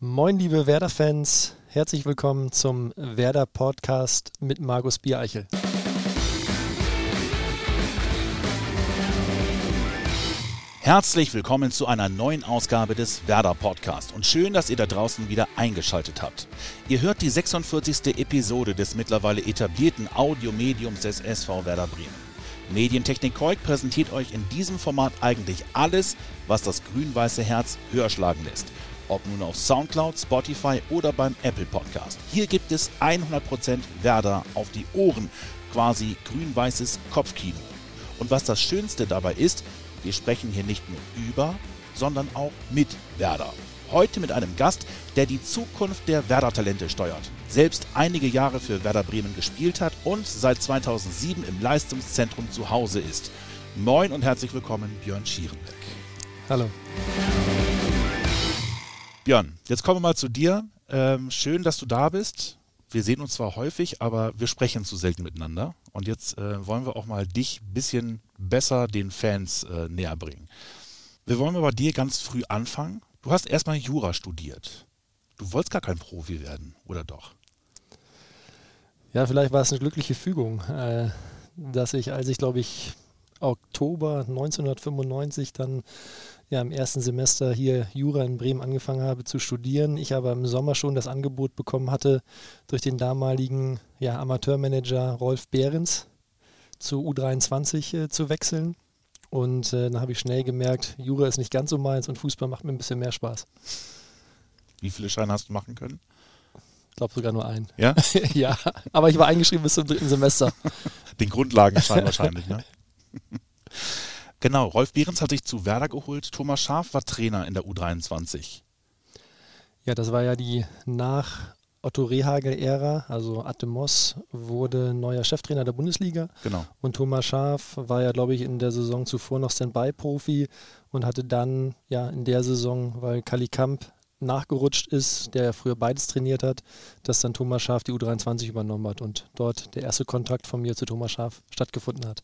Moin, liebe Werder-Fans, herzlich willkommen zum Werder-Podcast mit Markus Biereichel. Herzlich willkommen zu einer neuen Ausgabe des Werder Podcast und schön, dass ihr da draußen wieder eingeschaltet habt. Ihr hört die 46. Episode des mittlerweile etablierten Audiomediums des SV Werder Bremen. Medientechnik Koik präsentiert euch in diesem Format eigentlich alles, was das grün-weiße Herz höher schlagen lässt. Ob nun auf Soundcloud, Spotify oder beim Apple Podcast. Hier gibt es 100% Werder auf die Ohren, quasi grün-weißes Kopfkino. Und was das Schönste dabei ist, wir sprechen hier nicht nur über, sondern auch mit Werder. Heute mit einem Gast, der die Zukunft der Werder-Talente steuert. Selbst einige Jahre für Werder Bremen gespielt hat und seit 2007 im Leistungszentrum zu Hause ist. Moin und herzlich willkommen, Björn Schierenbeck. Hallo. Björn, jetzt kommen wir mal zu dir. Ähm, schön, dass du da bist. Wir sehen uns zwar häufig, aber wir sprechen zu selten miteinander. Und jetzt äh, wollen wir auch mal dich ein bisschen besser den Fans äh, näher bringen. Wir wollen mal bei dir ganz früh anfangen. Du hast erstmal Jura studiert. Du wolltest gar kein Profi werden, oder doch? Ja, vielleicht war es eine glückliche Fügung, äh, dass ich, als ich glaube ich Oktober 1995 dann ja im ersten Semester hier Jura in Bremen angefangen habe zu studieren. Ich aber im Sommer schon das Angebot bekommen hatte, durch den damaligen ja, Amateurmanager Rolf Behrens zu U23 äh, zu wechseln. Und äh, dann habe ich schnell gemerkt, Jura ist nicht ganz so meins und Fußball macht mir ein bisschen mehr Spaß. Wie viele Scheine hast du machen können? Ich glaube sogar nur einen. Ja? ja, aber ich war eingeschrieben bis zum dritten Semester. Den Grundlagenschein wahrscheinlich, ne? Genau, Rolf Behrens hat sich zu Werder geholt. Thomas Schaaf war Trainer in der U23. Ja, das war ja die nach Otto Rehagel-Ära, also Atte Moss wurde neuer Cheftrainer der Bundesliga. Genau. Und Thomas Schaaf war ja, glaube ich, in der Saison zuvor noch Standby-Profi und hatte dann ja in der Saison, weil Kali Kamp nachgerutscht ist, der ja früher beides trainiert hat, dass dann Thomas Schaaf die U23 übernommen hat und dort der erste Kontakt von mir zu Thomas Schaaf stattgefunden hat.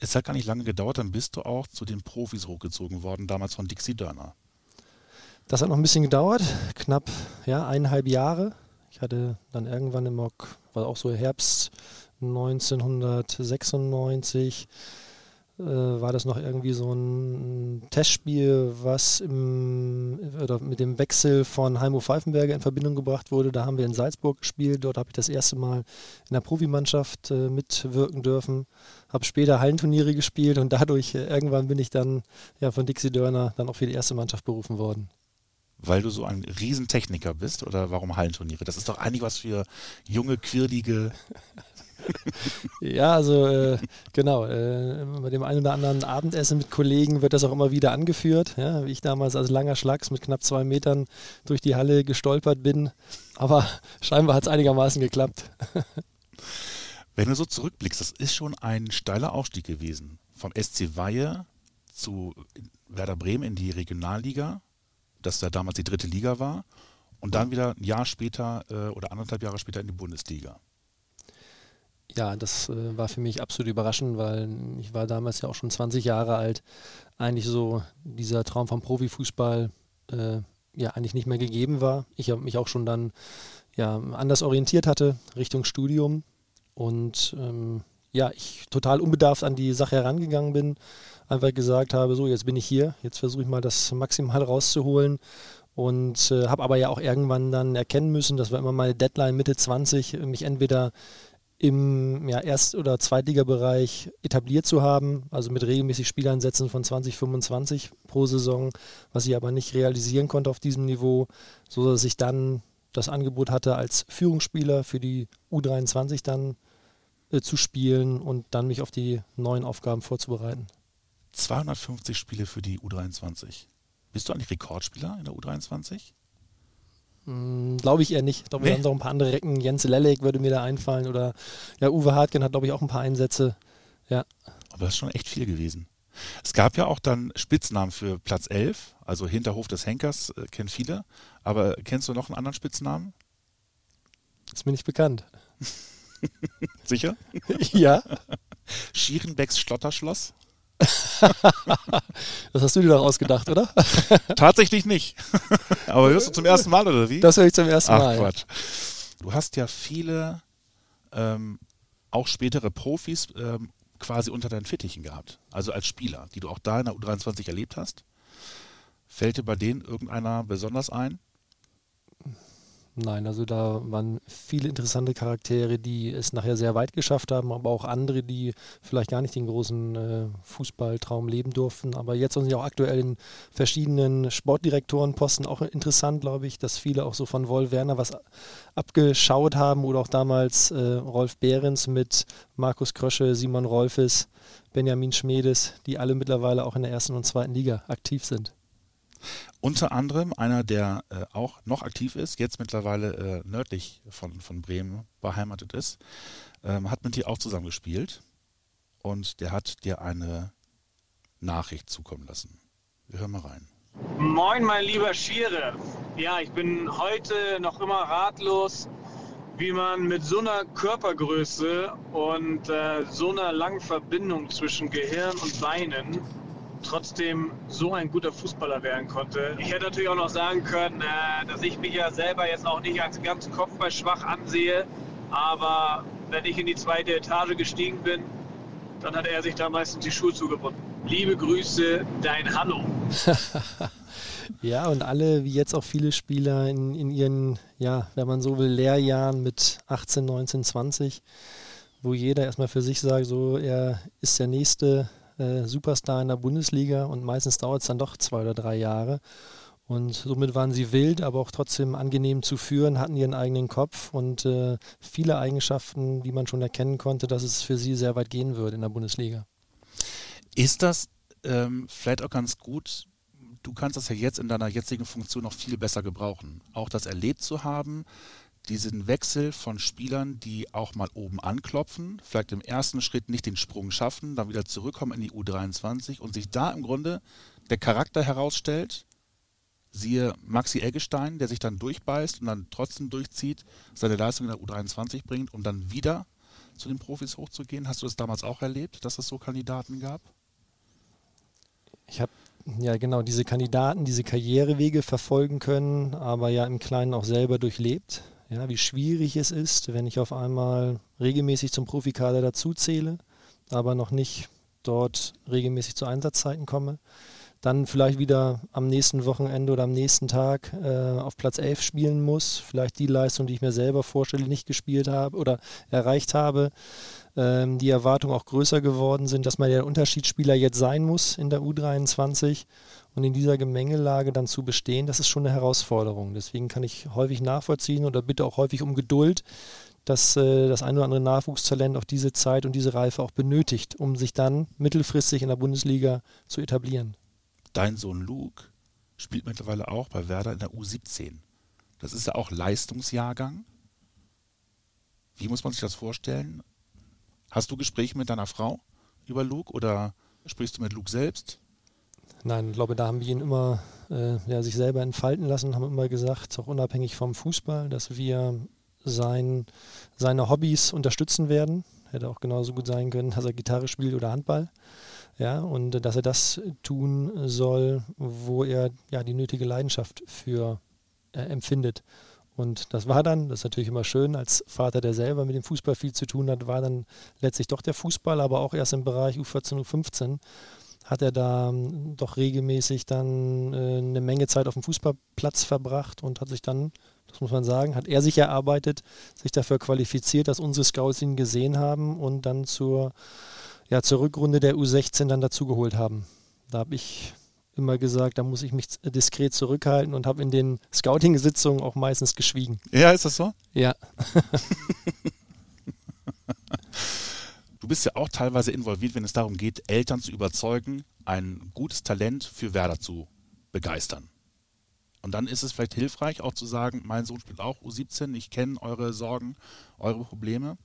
Es hat gar nicht lange gedauert, dann bist du auch zu den Profis hochgezogen worden, damals von Dixie Dörner. Das hat noch ein bisschen gedauert, knapp ja, eineinhalb Jahre. Ich hatte dann irgendwann im Mock, war auch so Herbst 1996, äh, war das noch irgendwie so ein Testspiel, was im, oder mit dem Wechsel von Heimo Pfeifenberger in Verbindung gebracht wurde. Da haben wir in Salzburg gespielt. Dort habe ich das erste Mal in der Profimannschaft äh, mitwirken dürfen. Habe später Hallenturniere gespielt und dadurch äh, irgendwann bin ich dann ja, von Dixie Dörner dann auch für die erste Mannschaft berufen worden weil du so ein Riesentechniker bist oder warum Hallenturniere? Das ist doch eigentlich was für junge, quirlige. Ja, also äh, genau. Äh, bei dem einen oder anderen Abendessen mit Kollegen wird das auch immer wieder angeführt. Ja, wie ich damals als langer Schlags mit knapp zwei Metern durch die Halle gestolpert bin. Aber scheinbar hat es einigermaßen geklappt. Wenn du so zurückblickst, das ist schon ein steiler Aufstieg gewesen. Vom SC Weihe zu Werder Bremen in die Regionalliga das da damals die dritte Liga war und dann wieder ein Jahr später äh, oder anderthalb Jahre später in die Bundesliga. Ja, das äh, war für mich absolut überraschend, weil ich war damals ja auch schon 20 Jahre alt. Eigentlich so dieser Traum vom Profifußball äh, ja eigentlich nicht mehr gegeben war. Ich habe mich auch schon dann ja anders orientiert hatte Richtung Studium und ähm, ja, ich total unbedarft an die Sache herangegangen bin einfach gesagt habe, so jetzt bin ich hier, jetzt versuche ich mal das maximal rauszuholen und äh, habe aber ja auch irgendwann dann erkennen müssen, das war immer meine Deadline Mitte 20, mich entweder im ja, Erst- oder Zweitligabereich etabliert zu haben, also mit regelmäßig Spieleinsätzen von 20, 25 pro Saison, was ich aber nicht realisieren konnte auf diesem Niveau, so dass ich dann das Angebot hatte, als Führungsspieler für die U23 dann äh, zu spielen und dann mich auf die neuen Aufgaben vorzubereiten. 250 Spiele für die U23. Bist du eigentlich Rekordspieler in der U23? Hm, glaube ich eher nicht. Ich glaube, nee. wir haben noch ein paar andere Recken. Jens Lelek würde mir da einfallen oder ja, Uwe Hartgen hat, glaube ich, auch ein paar Einsätze. Ja. Aber das ist schon echt viel gewesen. Es gab ja auch dann Spitznamen für Platz 11, also Hinterhof des Henkers, äh, kennen viele. Aber kennst du noch einen anderen Spitznamen? Ist mir nicht bekannt. Sicher? ja. Schierenbecks Schlotterschloss? das hast du dir doch ausgedacht, oder? Tatsächlich nicht. Aber hörst du zum ersten Mal, oder wie? Das höre ich zum ersten Ach, Mal. Quatsch. Du hast ja viele, ähm, auch spätere Profis ähm, quasi unter deinen Fittichen gehabt. Also als Spieler, die du auch da in der U23 erlebt hast. Fällt dir bei denen irgendeiner besonders ein? Nein, also da waren viele interessante Charaktere, die es nachher sehr weit geschafft haben, aber auch andere, die vielleicht gar nicht den großen äh, Fußballtraum leben durften. Aber jetzt sind sie auch aktuell in verschiedenen Sportdirektorenposten auch interessant, glaube ich, dass viele auch so von Wolf Werner was abgeschaut haben oder auch damals äh, Rolf Behrens mit Markus Krösche, Simon Rolfes, Benjamin Schmedes, die alle mittlerweile auch in der ersten und zweiten Liga aktiv sind. Unter anderem einer, der äh, auch noch aktiv ist, jetzt mittlerweile äh, nördlich von, von Bremen beheimatet ist, ähm, hat mit dir auch zusammen gespielt und der hat dir eine Nachricht zukommen lassen. Wir hören mal rein. Moin, mein lieber Schiere. Ja, ich bin heute noch immer ratlos, wie man mit so einer Körpergröße und äh, so einer langen Verbindung zwischen Gehirn und Beinen trotzdem so ein guter Fußballer werden konnte. Ich hätte natürlich auch noch sagen können, äh, dass ich mich ja selber jetzt auch nicht als ganz kopfballschwach ansehe, aber wenn ich in die zweite Etage gestiegen bin, dann hat er sich da meistens die Schuhe zugebunden. Liebe Grüße, dein Hanno. ja, und alle, wie jetzt auch viele Spieler in, in ihren, ja, wenn man so will, Lehrjahren mit 18, 19, 20, wo jeder erstmal für sich sagt, so, er ist der nächste äh, Superstar in der Bundesliga und meistens dauert es dann doch zwei oder drei Jahre. Und somit waren sie wild, aber auch trotzdem angenehm zu führen, hatten ihren eigenen Kopf und äh, viele Eigenschaften, die man schon erkennen konnte, dass es für sie sehr weit gehen würde in der Bundesliga. Ist das ähm, vielleicht auch ganz gut? Du kannst das ja jetzt in deiner jetzigen Funktion noch viel besser gebrauchen. Auch das erlebt zu haben, diesen Wechsel von Spielern, die auch mal oben anklopfen, vielleicht im ersten Schritt nicht den Sprung schaffen, dann wieder zurückkommen in die U23 und sich da im Grunde der Charakter herausstellt, siehe Maxi Eggestein, der sich dann durchbeißt und dann trotzdem durchzieht, seine Leistung in der U23 bringt, um dann wieder zu den Profis hochzugehen. Hast du das damals auch erlebt, dass es so Kandidaten gab? Ich habe ja genau diese Kandidaten, diese Karrierewege verfolgen können, aber ja im Kleinen auch selber durchlebt ja, wie schwierig es ist, wenn ich auf einmal regelmäßig zum Profikader dazuzähle, aber noch nicht dort regelmäßig zu Einsatzzeiten komme. Dann vielleicht wieder am nächsten Wochenende oder am nächsten Tag äh, auf Platz 11 spielen muss. Vielleicht die Leistung, die ich mir selber vorstelle, nicht gespielt habe oder erreicht habe. Ähm, die Erwartungen auch größer geworden sind, dass man der Unterschiedsspieler jetzt sein muss in der U23 und in dieser Gemengelage dann zu bestehen, das ist schon eine Herausforderung. Deswegen kann ich häufig nachvollziehen oder bitte auch häufig um Geduld, dass äh, das ein oder andere Nachwuchstalent auch diese Zeit und diese Reife auch benötigt, um sich dann mittelfristig in der Bundesliga zu etablieren. Dein Sohn Luke spielt mittlerweile auch bei Werder in der U17. Das ist ja auch Leistungsjahrgang. Wie muss man sich das vorstellen? Hast du Gespräche mit deiner Frau über Luke oder sprichst du mit Luke selbst? Nein, ich glaube, da haben wir ihn immer äh, ja, sich selber entfalten lassen, haben immer gesagt, auch unabhängig vom Fußball, dass wir sein, seine Hobbys unterstützen werden. Hätte auch genauso gut sein können, dass er Gitarre spielt oder Handball. Ja, und dass er das tun soll, wo er ja die nötige Leidenschaft für äh, empfindet. Und das war dann, das ist natürlich immer schön, als Vater, der selber mit dem Fußball viel zu tun hat, war dann letztlich doch der Fußball, aber auch erst im Bereich U14, U15 hat er da ähm, doch regelmäßig dann äh, eine Menge Zeit auf dem Fußballplatz verbracht und hat sich dann, das muss man sagen, hat er sich erarbeitet, sich dafür qualifiziert, dass unsere Scouts ihn gesehen haben und dann zur, ja, zur Rückrunde der U16 dann dazugeholt haben. Da habe ich immer gesagt, da muss ich mich diskret zurückhalten und habe in den Scouting-Sitzungen auch meistens geschwiegen. Ja, ist das so? Ja. Du bist ja auch teilweise involviert, wenn es darum geht, Eltern zu überzeugen, ein gutes Talent für Werder zu begeistern. Und dann ist es vielleicht hilfreich, auch zu sagen, mein Sohn spielt auch U17, ich kenne eure Sorgen, eure Probleme.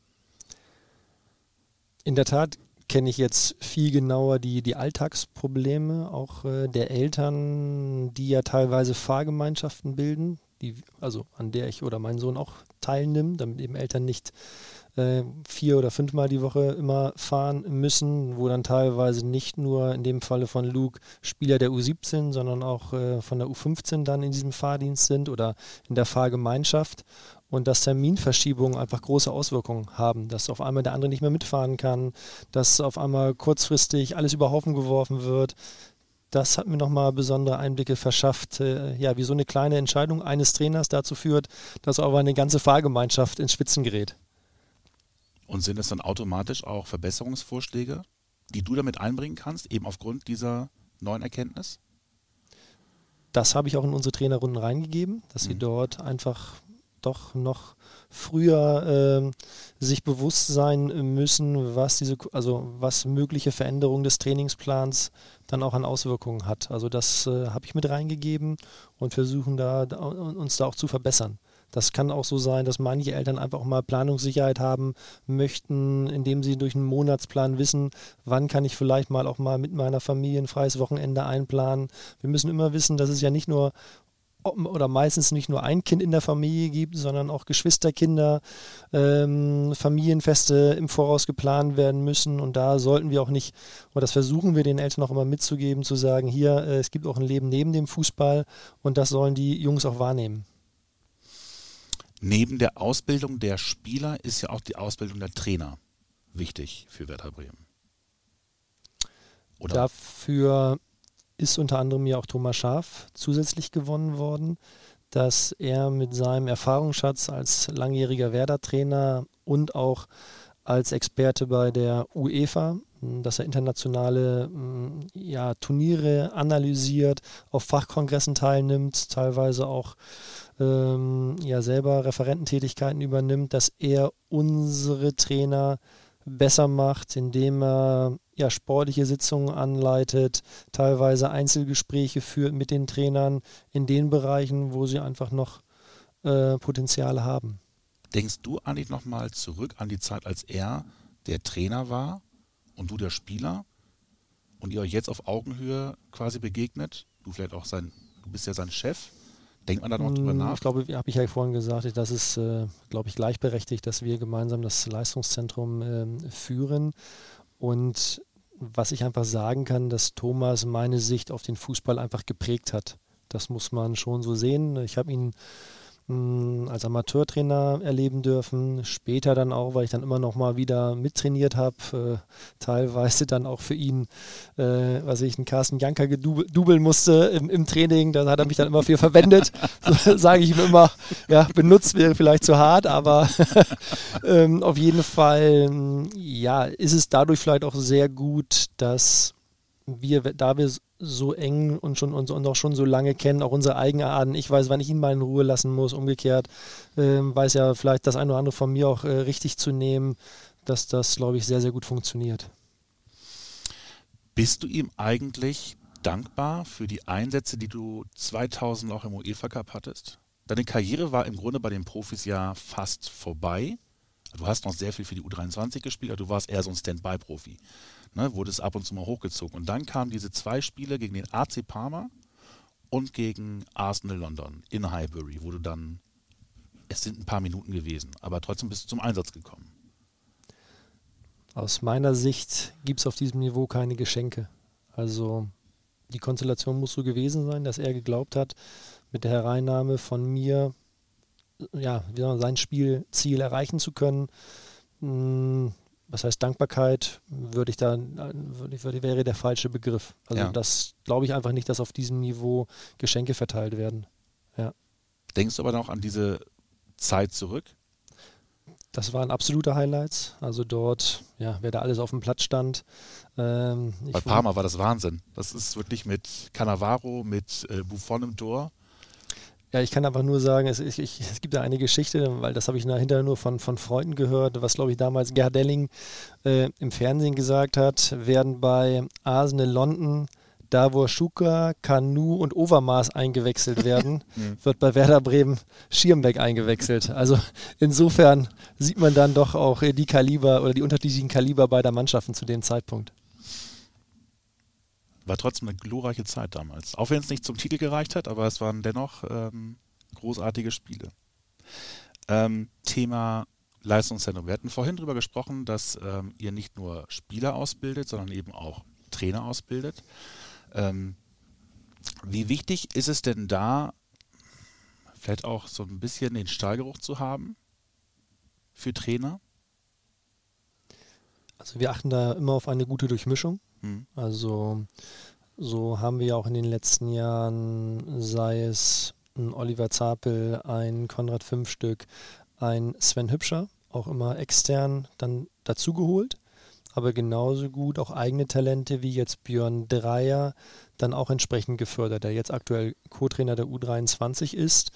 In der Tat kenne ich jetzt viel genauer die, die Alltagsprobleme auch äh, der Eltern, die ja teilweise Fahrgemeinschaften bilden, die, also an der ich oder mein Sohn auch teilnimmt, damit eben Eltern nicht äh, vier oder fünfmal die Woche immer fahren müssen, wo dann teilweise nicht nur in dem Falle von Luke Spieler der U17, sondern auch äh, von der U15 dann in diesem Fahrdienst sind oder in der Fahrgemeinschaft und dass Terminverschiebungen einfach große Auswirkungen haben, dass auf einmal der andere nicht mehr mitfahren kann, dass auf einmal kurzfristig alles über Haufen geworfen wird. Das hat mir nochmal besondere Einblicke verschafft, äh, ja, wie so eine kleine Entscheidung eines Trainers dazu führt, dass aber eine ganze Fahrgemeinschaft ins Spitzen gerät. Und sind es dann automatisch auch Verbesserungsvorschläge, die du damit einbringen kannst, eben aufgrund dieser neuen Erkenntnis? Das habe ich auch in unsere Trainerrunden reingegeben, dass mhm. sie dort einfach doch noch früher äh, sich bewusst sein müssen, was diese, also was mögliche Veränderungen des Trainingsplans dann auch an Auswirkungen hat. Also das äh, habe ich mit reingegeben und versuchen da, da, uns da auch zu verbessern. Das kann auch so sein, dass manche Eltern einfach auch mal Planungssicherheit haben möchten, indem sie durch einen Monatsplan wissen, wann kann ich vielleicht mal auch mal mit meiner Familie ein freies Wochenende einplanen. Wir müssen immer wissen, dass es ja nicht nur oder meistens nicht nur ein Kind in der Familie gibt, sondern auch Geschwisterkinder, ähm, Familienfeste im Voraus geplant werden müssen. Und da sollten wir auch nicht, oder das versuchen wir den Eltern auch immer mitzugeben, zu sagen, hier, äh, es gibt auch ein Leben neben dem Fußball und das sollen die Jungs auch wahrnehmen. Neben der Ausbildung der Spieler ist ja auch die Ausbildung der Trainer wichtig für Werder Bremen. Oder? Dafür ist unter anderem ja auch Thomas Schaaf zusätzlich gewonnen worden, dass er mit seinem Erfahrungsschatz als langjähriger Werder-Trainer und auch als Experte bei der UEFA, dass er internationale ja, Turniere analysiert, auf Fachkongressen teilnimmt, teilweise auch ähm, ja selber Referententätigkeiten übernimmt, dass er unsere Trainer besser macht, indem er ja, sportliche Sitzungen anleitet, teilweise Einzelgespräche führt mit den Trainern in den Bereichen, wo sie einfach noch äh, Potenziale haben. Denkst du eigentlich nochmal zurück an die Zeit, als er der Trainer war und du der Spieler und ihr euch jetzt auf Augenhöhe quasi begegnet? Du vielleicht auch sein, du bist ja sein Chef. Denkt man da noch drüber hm, nach? Ich glaube, habe ich ja vorhin gesagt, das ist, äh, glaube ich, gleichberechtigt, dass wir gemeinsam das Leistungszentrum äh, führen. Und was ich einfach sagen kann, dass Thomas meine Sicht auf den Fußball einfach geprägt hat. Das muss man schon so sehen. Ich habe ihn als Amateurtrainer erleben dürfen. Später dann auch, weil ich dann immer noch mal wieder mittrainiert habe, äh, teilweise dann auch für ihn, äh, was ich, einen Carsten Janker gedubeln musste im, im, Training. Da hat er mich dann immer für verwendet. so, Sage ich ihm immer, ja, benutzt wäre vielleicht zu hart, aber ähm, auf jeden Fall, ja, ist es dadurch vielleicht auch sehr gut, dass wir, da wir so eng und schon und, und auch schon so lange kennen, auch unsere Eigenarten. Ich weiß, wann ich ihn mal in Ruhe lassen muss. Umgekehrt ähm, weiß ja vielleicht das eine oder andere von mir auch äh, richtig zu nehmen, dass das, glaube ich, sehr, sehr gut funktioniert. Bist du ihm eigentlich dankbar für die Einsätze, die du 2000 auch im UEFA Cup hattest? Deine Karriere war im Grunde bei den Profis ja fast vorbei. Du hast noch sehr viel für die U23 gespielt, aber du warst eher so ein Standby-Profi ne, wurde es ab und zu mal hochgezogen. Und dann kamen diese zwei Spiele gegen den AC Parma und gegen Arsenal London in Highbury, wo du dann, es sind ein paar Minuten gewesen, aber trotzdem bist du zum Einsatz gekommen. Aus meiner Sicht gibt es auf diesem Niveau keine Geschenke. Also die Konstellation muss so gewesen sein, dass er geglaubt hat, mit der Hereinnahme von mir ja, sein Spielziel erreichen zu können. Hm, was heißt Dankbarkeit, würde ich da, würde, wäre der falsche Begriff. Also ja. das glaube ich einfach nicht, dass auf diesem Niveau Geschenke verteilt werden. Ja. Denkst du aber noch an diese Zeit zurück? Das waren absolute Highlights. Also dort, ja, wer da alles auf dem Platz stand. Ähm, Bei Parma war das Wahnsinn. Das ist wirklich mit Cannavaro, mit äh, Buffon im Tor. Ja, ich kann einfach nur sagen, es, ich, ich, es gibt da eine Geschichte, weil das habe ich hinterher nur von, von Freunden gehört, was glaube ich damals Gerhard Delling äh, im Fernsehen gesagt hat, werden bei Arsenal London da wo Schuka, Kanu und Overmaß eingewechselt werden, mhm. wird bei Werder Bremen Schirmbeck eingewechselt. Also insofern sieht man dann doch auch die Kaliber oder die unterschiedlichen Kaliber beider Mannschaften zu dem Zeitpunkt. War trotzdem eine glorreiche Zeit damals. Auch wenn es nicht zum Titel gereicht hat, aber es waren dennoch ähm, großartige Spiele. Ähm, Thema Leistungszentrum. Wir hatten vorhin darüber gesprochen, dass ähm, ihr nicht nur Spieler ausbildet, sondern eben auch Trainer ausbildet. Ähm, wie wichtig ist es denn da, vielleicht auch so ein bisschen den Stahlgeruch zu haben für Trainer? Also wir achten da immer auf eine gute Durchmischung. Hm. Also so haben wir ja auch in den letzten Jahren, sei es ein Oliver Zapel, ein Konrad Fünfstück, ein Sven Hübscher, auch immer extern dann dazugeholt, aber genauso gut auch eigene Talente wie jetzt Björn Dreier dann auch entsprechend gefördert, der jetzt aktuell Co-Trainer der U23 ist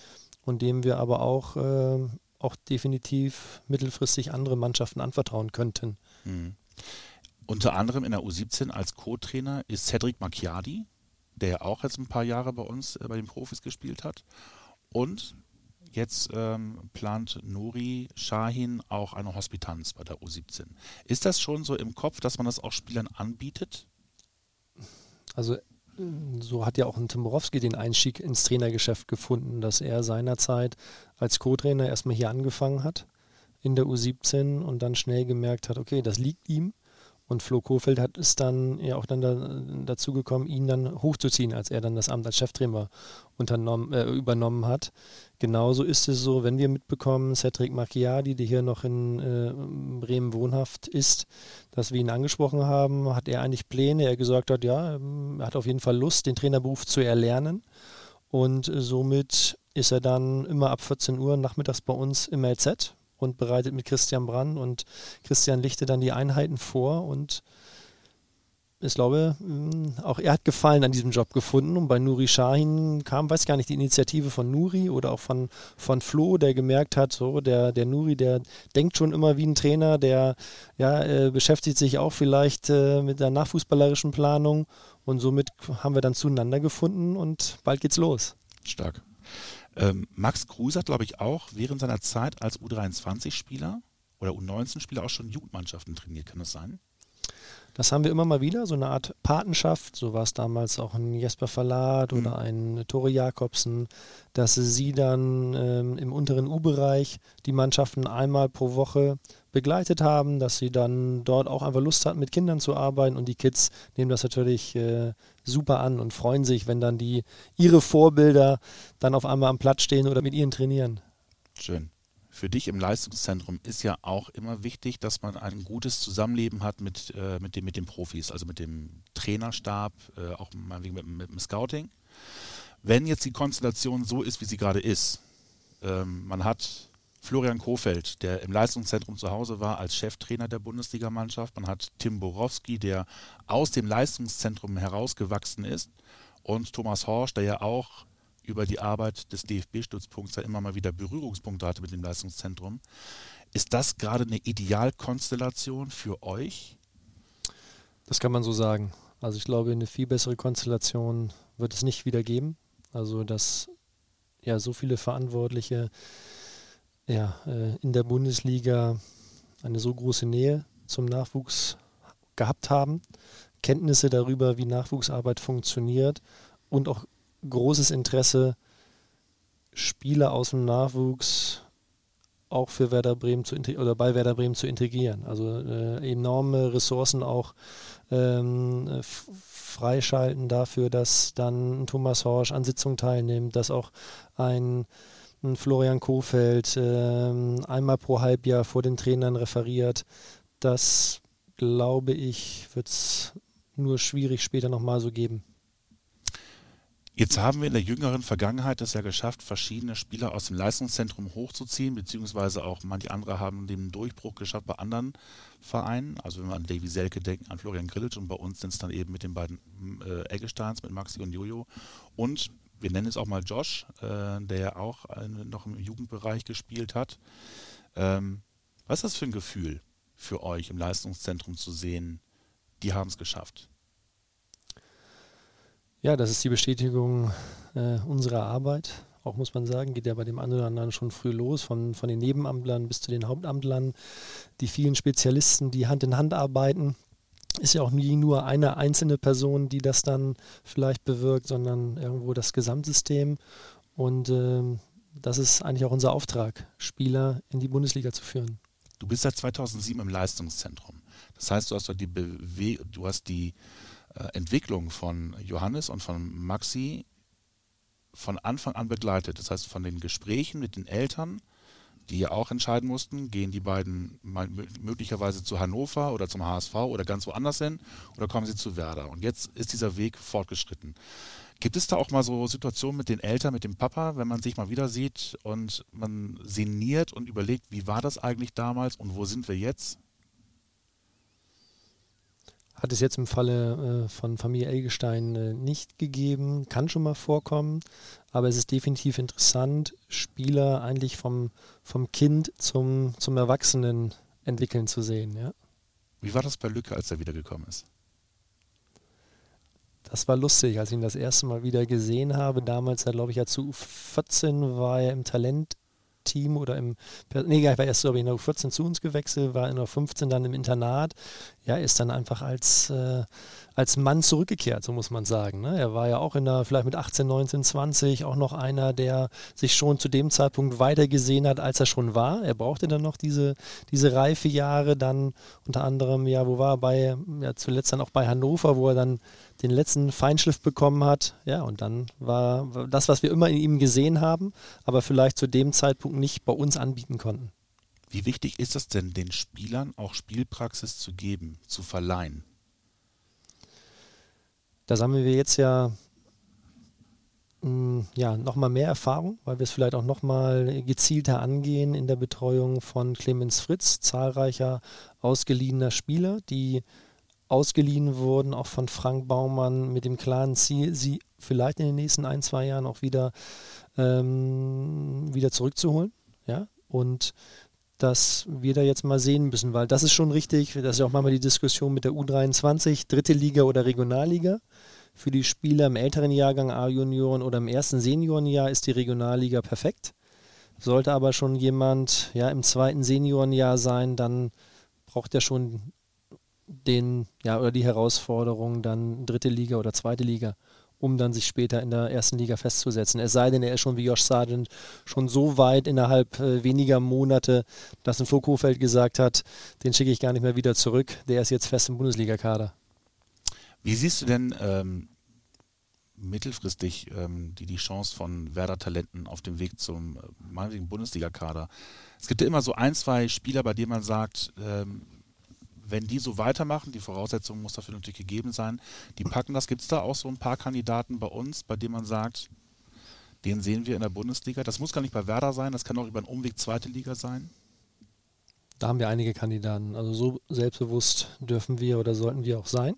und dem wir aber auch, äh, auch definitiv mittelfristig andere Mannschaften anvertrauen könnten. Mhm. Unter anderem in der U17 als Co-Trainer ist Cedric Macchiadi, der auch jetzt ein paar Jahre bei uns äh, bei den Profis gespielt hat. Und Jetzt ähm, plant Nuri Shahin auch eine Hospitanz bei der U17. Ist das schon so im Kopf, dass man das auch Spielern anbietet? Also so hat ja auch ein Tim Borowski den Einstieg ins Trainergeschäft gefunden, dass er seinerzeit als Co-Trainer erstmal hier angefangen hat in der U17 und dann schnell gemerkt hat, okay, das liegt ihm und Flo Kofeld hat es dann ja auch dann da, dazu gekommen, ihn dann hochzuziehen, als er dann das Amt als Cheftrainer äh, übernommen hat. Genauso ist es so, wenn wir mitbekommen, Cedric Macchiadi, der hier noch in äh, Bremen wohnhaft ist, dass wir ihn angesprochen haben, hat er eigentlich Pläne. Er gesagt hat, ja, er hat auf jeden Fall Lust, den Trainerberuf zu erlernen. Und somit ist er dann immer ab 14 Uhr nachmittags bei uns im LZ und bereitet mit Christian Brann und Christian Lichte dann die Einheiten vor und ich glaube, mm, auch er hat Gefallen an diesem Job gefunden und bei Nuri Shahin kam, weiß gar nicht, die Initiative von Nuri oder auch von, von Flo, der gemerkt hat, so der, der Nuri, der denkt schon immer wie ein Trainer, der ja, äh, beschäftigt sich auch vielleicht äh, mit der nachfußballerischen Planung und somit haben wir dann zueinander gefunden und bald geht's los. Stark. Ähm, Max Kruse hat, glaube ich, auch während seiner Zeit als U23-Spieler oder U19-Spieler auch schon Jugendmannschaften trainiert. Kann das sein? Das haben wir immer mal wieder, so eine Art Patenschaft. So war es damals auch ein Jesper Verlat mhm. oder ein Tore Jakobsen, dass sie dann ähm, im unteren U-Bereich die Mannschaften einmal pro Woche begleitet haben, dass sie dann dort auch einfach Lust hatten, mit Kindern zu arbeiten und die Kids nehmen das natürlich äh, super an und freuen sich, wenn dann die ihre Vorbilder dann auf einmal am Platz stehen oder mit ihnen trainieren. Schön für dich im Leistungszentrum ist ja auch immer wichtig, dass man ein gutes Zusammenleben hat mit, äh, mit, dem, mit den Profis, also mit dem Trainerstab, äh, auch meinetwegen mit, mit, dem Scouting. Wenn jetzt die Konstellation so ist, wie sie gerade ist, ähm, man hat Florian Kofeld, der im Leistungszentrum zu Hause war als Cheftrainer der Bundesligamannschaft, man hat Tim Borowski, der aus dem Leistungszentrum herausgewachsen ist und Thomas Horsch, der ja auch über die Arbeit des DFB-Stützpunkts ja immer mal wieder Berührungspunkte hatte mit dem Leistungszentrum. Ist das gerade eine Idealkonstellation für euch? Das kann man so sagen. Also ich glaube, eine viel bessere Konstellation wird es nicht wieder geben. Also dass ja so viele Verantwortliche ja, äh, in der Bundesliga eine so große Nähe zum Nachwuchs gehabt haben, Kenntnisse darüber, wie Nachwuchsarbeit funktioniert und auch großes Interesse, Spieler aus dem Nachwuchs auch für Werder Bremen zu oder bei Werder Bremen zu integrieren. Also äh, enorme Ressourcen auch ähm, freischalten dafür, dass dann Thomas Horsch an Sitzungen teilnimmt, dass auch ein, ein Florian Kofeld äh, einmal pro Halbjahr vor den Trainern referiert. Das glaube ich, wird es nur schwierig später nochmal so geben. Jetzt haben wir in der jüngeren Vergangenheit es ja geschafft, verschiedene Spieler aus dem Leistungszentrum hochzuziehen, beziehungsweise auch manche andere haben den Durchbruch geschafft bei anderen Vereinen. Also wenn wir an Davy Selke denken, an Florian Grillitsch und bei uns sind es dann eben mit den beiden äh, Eggesteins, mit Maxi und Jojo. Und wir nennen es auch mal Josh, äh, der ja auch äh, noch im Jugendbereich gespielt hat. Ähm, was ist das für ein Gefühl für euch im Leistungszentrum zu sehen, die haben es geschafft? Ja, das ist die Bestätigung äh, unserer Arbeit. Auch muss man sagen, geht ja bei dem einen oder anderen schon früh los, von, von den Nebenamtlern bis zu den Hauptamtlern. Die vielen Spezialisten, die Hand in Hand arbeiten, ist ja auch nie nur eine einzelne Person, die das dann vielleicht bewirkt, sondern irgendwo das Gesamtsystem. Und äh, das ist eigentlich auch unser Auftrag, Spieler in die Bundesliga zu führen. Du bist seit 2007 im Leistungszentrum. Das heißt, du hast die, Bewe du hast die äh, Entwicklung von Johannes und von Maxi von Anfang an begleitet. Das heißt, von den Gesprächen mit den Eltern, die ja auch entscheiden mussten, gehen die beiden möglicherweise zu Hannover oder zum HSV oder ganz woanders hin oder kommen sie zu Werder. Und jetzt ist dieser Weg fortgeschritten. Gibt es da auch mal so Situationen mit den Eltern, mit dem Papa, wenn man sich mal wieder sieht und man sinniert und überlegt, wie war das eigentlich damals und wo sind wir jetzt? Hat es jetzt im Falle äh, von Familie Elgestein äh, nicht gegeben, kann schon mal vorkommen, aber es ist definitiv interessant, Spieler eigentlich vom, vom Kind zum, zum Erwachsenen entwickeln zu sehen. Ja. Wie war das bei Lücke, als er wiedergekommen ist? Das war lustig, als ich ihn das erste Mal wieder gesehen habe. Damals, glaube ich, ja zu 14 war er im Talent Team oder im, nee, er war erst, glaube ich, in der 14 zu uns gewechselt, war in der 15 dann im Internat. Ja, ist dann einfach als, äh, als Mann zurückgekehrt, so muss man sagen. Ne? Er war ja auch in der, vielleicht mit 18, 19, 20 auch noch einer, der sich schon zu dem Zeitpunkt weiter gesehen hat, als er schon war. Er brauchte dann noch diese, diese reife Jahre, dann unter anderem, ja, wo war er bei, ja, zuletzt dann auch bei Hannover, wo er dann den letzten Feinschliff bekommen hat. Ja, und dann war das, was wir immer in ihm gesehen haben, aber vielleicht zu dem Zeitpunkt nicht bei uns anbieten konnten. Wie wichtig ist es denn, den Spielern auch Spielpraxis zu geben, zu verleihen? Da sammeln wir jetzt ja, mm, ja nochmal mehr Erfahrung, weil wir es vielleicht auch nochmal gezielter angehen in der Betreuung von Clemens Fritz, zahlreicher ausgeliehener Spieler, die ausgeliehen wurden, auch von Frank Baumann mit dem klaren Ziel, sie vielleicht in den nächsten ein, zwei Jahren auch wieder, ähm, wieder zurückzuholen. Ja? Und dass wir da jetzt mal sehen müssen, weil das ist schon richtig, das ist ja auch manchmal die Diskussion mit der U23, dritte Liga oder Regionalliga. Für die Spieler im älteren Jahrgang A-Junioren oder im ersten Seniorenjahr ist die Regionalliga perfekt. Sollte aber schon jemand ja, im zweiten Seniorenjahr sein, dann braucht er schon den, ja, oder die Herausforderung, dann dritte Liga oder zweite Liga, um dann sich später in der ersten Liga festzusetzen. Es sei denn, er ist schon wie Josh Sargent schon so weit innerhalb äh, weniger Monate, dass ein Foucault gesagt hat, den schicke ich gar nicht mehr wieder zurück, der ist jetzt fest im Bundesligakader. Wie siehst du denn ähm, mittelfristig ähm, die, die Chance von Werder-Talenten auf dem Weg zum äh, Bundesligakader? Es gibt ja immer so ein, zwei Spieler, bei denen man sagt, ähm, wenn die so weitermachen, die Voraussetzung muss dafür natürlich gegeben sein, die packen das. Gibt es da auch so ein paar Kandidaten bei uns, bei denen man sagt, den sehen wir in der Bundesliga? Das muss gar nicht bei Werder sein, das kann auch über einen Umweg zweite Liga sein. Da haben wir einige Kandidaten. Also so selbstbewusst dürfen wir oder sollten wir auch sein.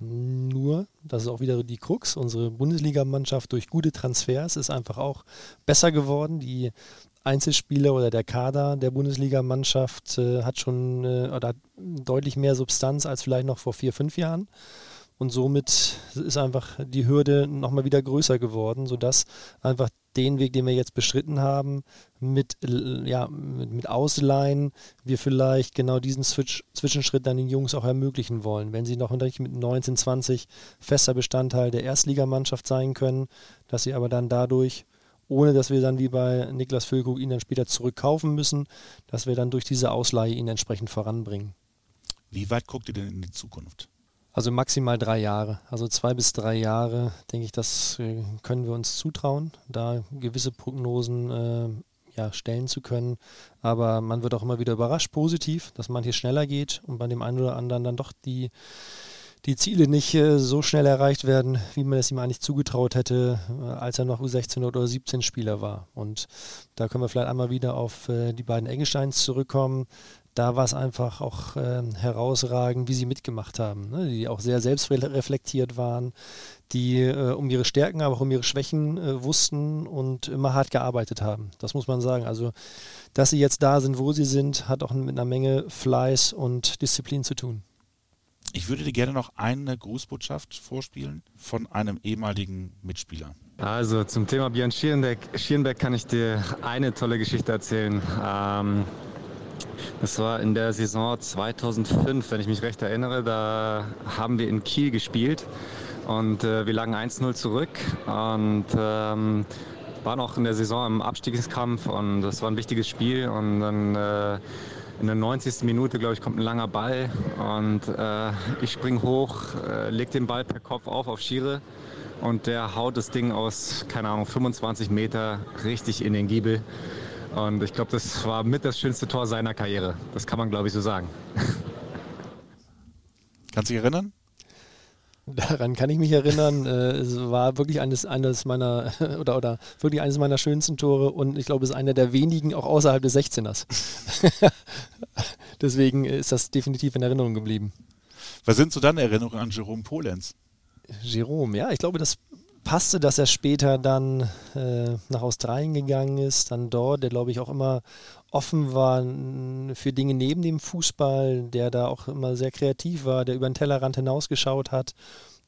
Nur, das ist auch wieder die Krux, unsere Bundesligamannschaft durch gute Transfers ist einfach auch besser geworden. Die Einzelspieler oder der Kader der Bundesligamannschaft äh, hat schon äh, oder hat deutlich mehr Substanz als vielleicht noch vor vier, fünf Jahren. Und somit ist einfach die Hürde nochmal wieder größer geworden, sodass einfach den Weg, den wir jetzt beschritten haben, mit, ja, mit, mit Ausleihen, wir vielleicht genau diesen Switch, Zwischenschritt dann den Jungs auch ermöglichen wollen. Wenn sie noch mit 19, 20 fester Bestandteil der Erstligamannschaft sein können, dass sie aber dann dadurch ohne dass wir dann wie bei Niklas Füllkrug ihn dann später zurückkaufen müssen, dass wir dann durch diese Ausleihe ihn entsprechend voranbringen. Wie weit guckt ihr denn in die Zukunft? Also maximal drei Jahre. Also zwei bis drei Jahre, denke ich, das äh, können wir uns zutrauen, da gewisse Prognosen äh, ja, stellen zu können. Aber man wird auch immer wieder überrascht, positiv, dass manches schneller geht und bei dem einen oder anderen dann doch die die Ziele nicht äh, so schnell erreicht werden, wie man es ihm eigentlich zugetraut hätte, äh, als er noch U16 oder U17 Spieler war. Und da können wir vielleicht einmal wieder auf äh, die beiden Engelsteins zurückkommen. Da war es einfach auch äh, herausragend, wie sie mitgemacht haben, ne? die auch sehr selbstreflektiert waren, die um ihre Stärken, aber auch um ihre Schwächen wussten und immer hart gearbeitet haben. Das muss man sagen. Also, dass sie jetzt da sind, wo sie sind, hat auch mit einer Menge Fleiß und Disziplin zu tun. Ich würde dir gerne noch eine Grußbotschaft vorspielen von einem ehemaligen Mitspieler. Also zum Thema Björn Schierenbeck, Schierenbeck kann ich dir eine tolle Geschichte erzählen. Ähm, das war in der Saison 2005, wenn ich mich recht erinnere. Da haben wir in Kiel gespielt und äh, wir lagen 1-0 zurück und ähm, waren auch in der Saison im Abstiegskampf und das war ein wichtiges Spiel. Und dann äh, in der 90. Minute, glaube ich, kommt ein langer Ball und äh, ich springe hoch, äh, leg den Ball per Kopf auf auf Schiere und der haut das Ding aus, keine Ahnung, 25 Meter richtig in den Giebel. Und ich glaube, das war mit das schönste Tor seiner Karriere. Das kann man, glaube ich, so sagen. Kannst du dich erinnern? Daran kann ich mich erinnern. Äh, es war wirklich eines, eines meiner oder, oder wirklich eines meiner schönsten Tore und ich glaube, es ist einer der wenigen auch außerhalb des 16ers. Deswegen ist das definitiv in Erinnerung geblieben. Was sind so deine Erinnerungen an Jerome Polenz? Jerome, ja, ich glaube, das passte, dass er später dann äh, nach Australien gegangen ist, dann dort, der glaube ich auch immer offen war für Dinge neben dem Fußball, der da auch immer sehr kreativ war, der über den Tellerrand hinausgeschaut hat.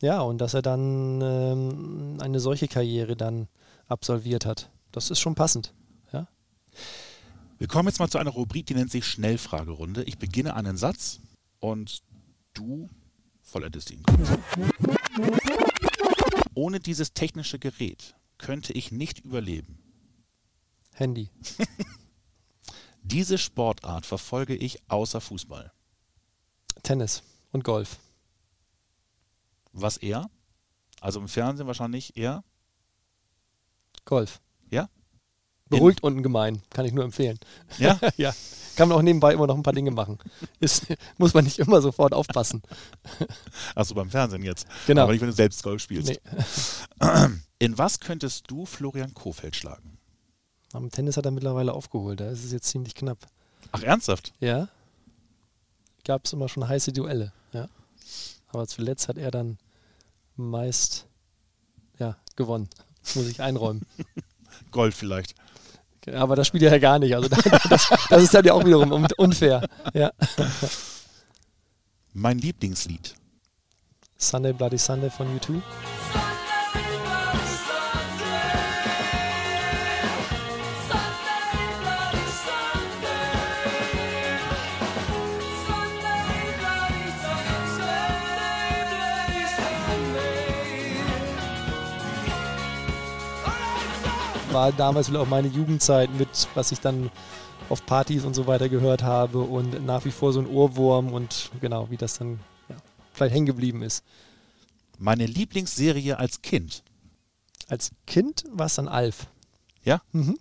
Ja, und dass er dann ähm, eine solche Karriere dann absolviert hat. Das ist schon passend. Ja. Wir kommen jetzt mal zu einer Rubrik, die nennt sich Schnellfragerunde. Ich beginne einen Satz und du vollendest ihn. Ohne dieses technische Gerät könnte ich nicht überleben. Handy. Diese Sportart verfolge ich außer Fußball. Tennis und Golf. Was eher? Also im Fernsehen wahrscheinlich eher? Golf. Ja? Beruhigt und gemein, kann ich nur empfehlen. Ja? ja. Kann man auch nebenbei immer noch ein paar Dinge machen. Ist, muss man nicht immer sofort aufpassen. Achso, beim Fernsehen jetzt. Genau. Aber nicht, wenn du selbst Golf spielst. Nee. In was könntest du Florian Kofeld schlagen? Am Tennis hat er mittlerweile aufgeholt, da ist es jetzt ziemlich knapp. Ach, ernsthaft? Ja. Gab es immer schon heiße Duelle, ja. Aber zuletzt hat er dann meist ja, gewonnen. Das muss ich einräumen. Gold vielleicht. Aber das spielt er ja gar nicht. Also das, das ist dann ja auch wiederum unfair. Ja. Mein Lieblingslied. Sunday Bloody Sunday von U2. War damals auch meine Jugendzeit mit, was ich dann auf Partys und so weiter gehört habe und nach wie vor so ein Ohrwurm und genau, wie das dann ja, vielleicht hängen geblieben ist. Meine Lieblingsserie als Kind? Als Kind war es dann Alf. Ja? Mhm.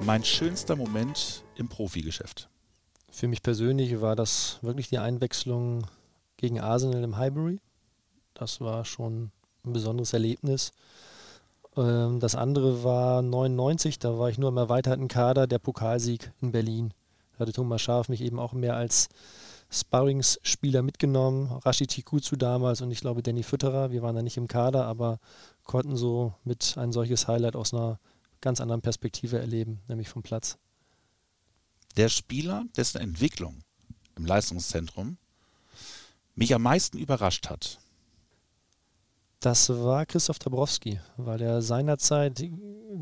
Mein schönster Moment im Profigeschäft? Für mich persönlich war das wirklich die Einwechslung gegen Arsenal im Highbury. Das war schon ein besonderes Erlebnis. Ähm, das andere war 99, da war ich nur im erweiterten Kader, der Pokalsieg in Berlin. Da hatte Thomas Scharf mich eben auch mehr als Sparringsspieler mitgenommen. Rashid Tikuzu damals und ich glaube Danny Fütterer. Wir waren da nicht im Kader, aber konnten so mit ein solches Highlight aus einer ganz anderen Perspektive erleben, nämlich vom Platz der Spieler, dessen Entwicklung im Leistungszentrum mich am meisten überrascht hat? Das war Christoph Dabrowski, weil er seinerzeit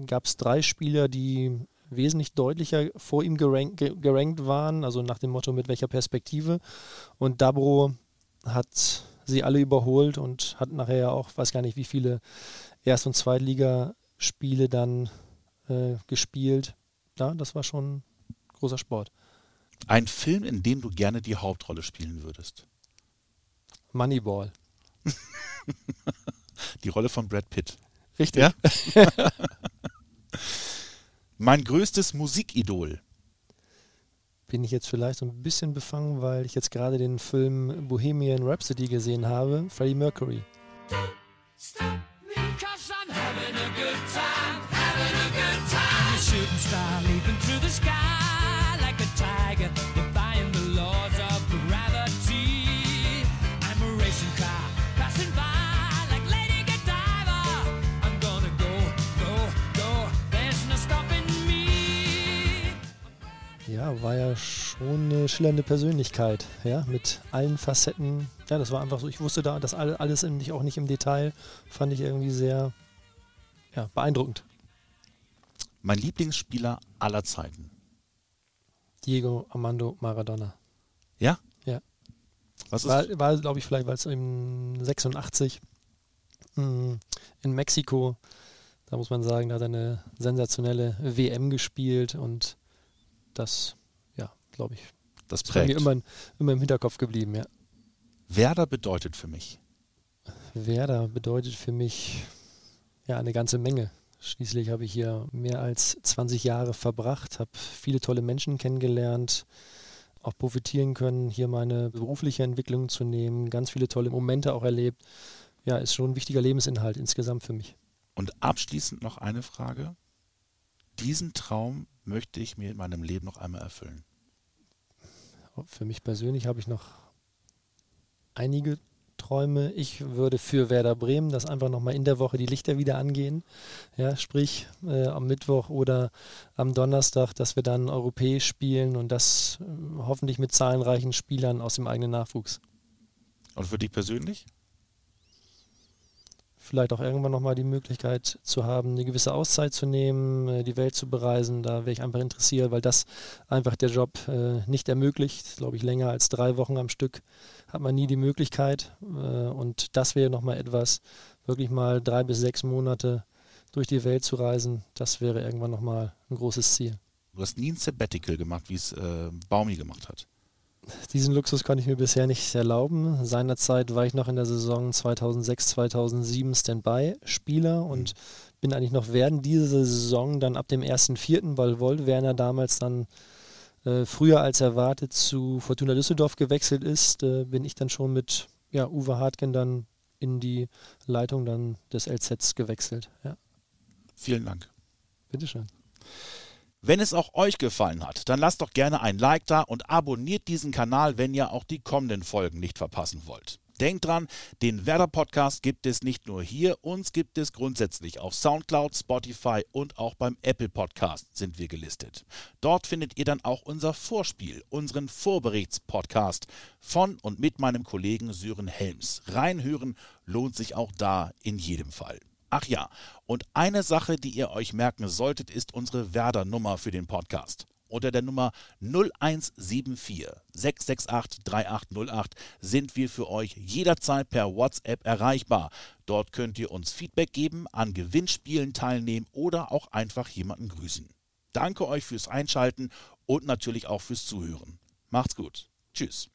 gab es drei Spieler, die wesentlich deutlicher vor ihm gerankt, gerankt waren, also nach dem Motto mit welcher Perspektive. Und Dabro hat sie alle überholt und hat nachher auch, weiß gar nicht, wie viele Erst- und Zweitligaspiele dann äh, gespielt. Ja, das war schon großer Sport. Ein Film, in dem du gerne die Hauptrolle spielen würdest? Moneyball. die Rolle von Brad Pitt. Richtig. Ja? mein größtes Musikidol. Bin ich jetzt vielleicht so ein bisschen befangen, weil ich jetzt gerade den Film Bohemian Rhapsody gesehen habe, Freddie Mercury. Stop ja, war ja schon eine schillernde Persönlichkeit, ja, mit allen Facetten. Ja, das war einfach so, ich wusste da, das alles nicht, auch nicht im Detail, fand ich irgendwie sehr ja, beeindruckend. Mein Lieblingsspieler aller Zeiten. Diego Armando Maradona. Ja? Ja. Was ist? War, war glaube ich, vielleicht, weil es im 86 mh, hm, in Mexiko, da muss man sagen, da hat er eine sensationelle WM gespielt und das, ja, glaube ich, das ist prägt. mir immer, immer im Hinterkopf geblieben, ja. Werder bedeutet für mich. Werder bedeutet für mich ja eine ganze Menge. Schließlich habe ich hier mehr als 20 Jahre verbracht, habe viele tolle Menschen kennengelernt, auch profitieren können, hier meine berufliche Entwicklung zu nehmen, ganz viele tolle Momente auch erlebt. Ja, ist schon ein wichtiger Lebensinhalt insgesamt für mich. Und abschließend noch eine Frage. Diesen Traum möchte ich mir in meinem Leben noch einmal erfüllen. Für mich persönlich habe ich noch einige Träume. Ich würde für Werder Bremen, dass einfach nochmal in der Woche die Lichter wieder angehen. Ja, sprich äh, am Mittwoch oder am Donnerstag, dass wir dann europäisch spielen und das äh, hoffentlich mit zahlreichen Spielern aus dem eigenen Nachwuchs. Und für dich persönlich? Vielleicht auch irgendwann nochmal die Möglichkeit zu haben, eine gewisse Auszeit zu nehmen, äh, die Welt zu bereisen. Da wäre ich einfach interessiert, weil das einfach der Job äh, nicht ermöglicht. Glaube ich, länger als drei Wochen am Stück hat man nie die Möglichkeit. Äh, und das wäre nochmal etwas, wirklich mal drei bis sechs Monate durch die Welt zu reisen. Das wäre irgendwann nochmal ein großes Ziel. Du hast nie ein Sabbatical gemacht, wie es äh, Baumi gemacht hat. Diesen Luxus konnte ich mir bisher nicht erlauben. Seinerzeit war ich noch in der Saison 2006, 2007 Standby-Spieler und mhm. bin eigentlich noch während dieser Saison dann ab dem 1.4., weil Wolt Werner damals dann äh, früher als erwartet zu Fortuna Düsseldorf gewechselt ist, äh, bin ich dann schon mit ja, Uwe Hartgen dann in die Leitung dann des LZs gewechselt. Ja. Vielen Dank. Bitteschön. Wenn es auch euch gefallen hat, dann lasst doch gerne ein Like da und abonniert diesen Kanal, wenn ihr auch die kommenden Folgen nicht verpassen wollt. Denkt dran, den Werder Podcast gibt es nicht nur hier, uns gibt es grundsätzlich auf Soundcloud, Spotify und auch beim Apple Podcast sind wir gelistet. Dort findet ihr dann auch unser Vorspiel, unseren Vorberichtspodcast von und mit meinem Kollegen Sören Helms. Reinhören lohnt sich auch da in jedem Fall. Ach ja, und eine Sache, die ihr euch merken solltet, ist unsere Werder-Nummer für den Podcast. Unter der Nummer 0174 668 3808 sind wir für euch jederzeit per WhatsApp erreichbar. Dort könnt ihr uns Feedback geben, an Gewinnspielen teilnehmen oder auch einfach jemanden grüßen. Danke euch fürs Einschalten und natürlich auch fürs Zuhören. Macht's gut. Tschüss.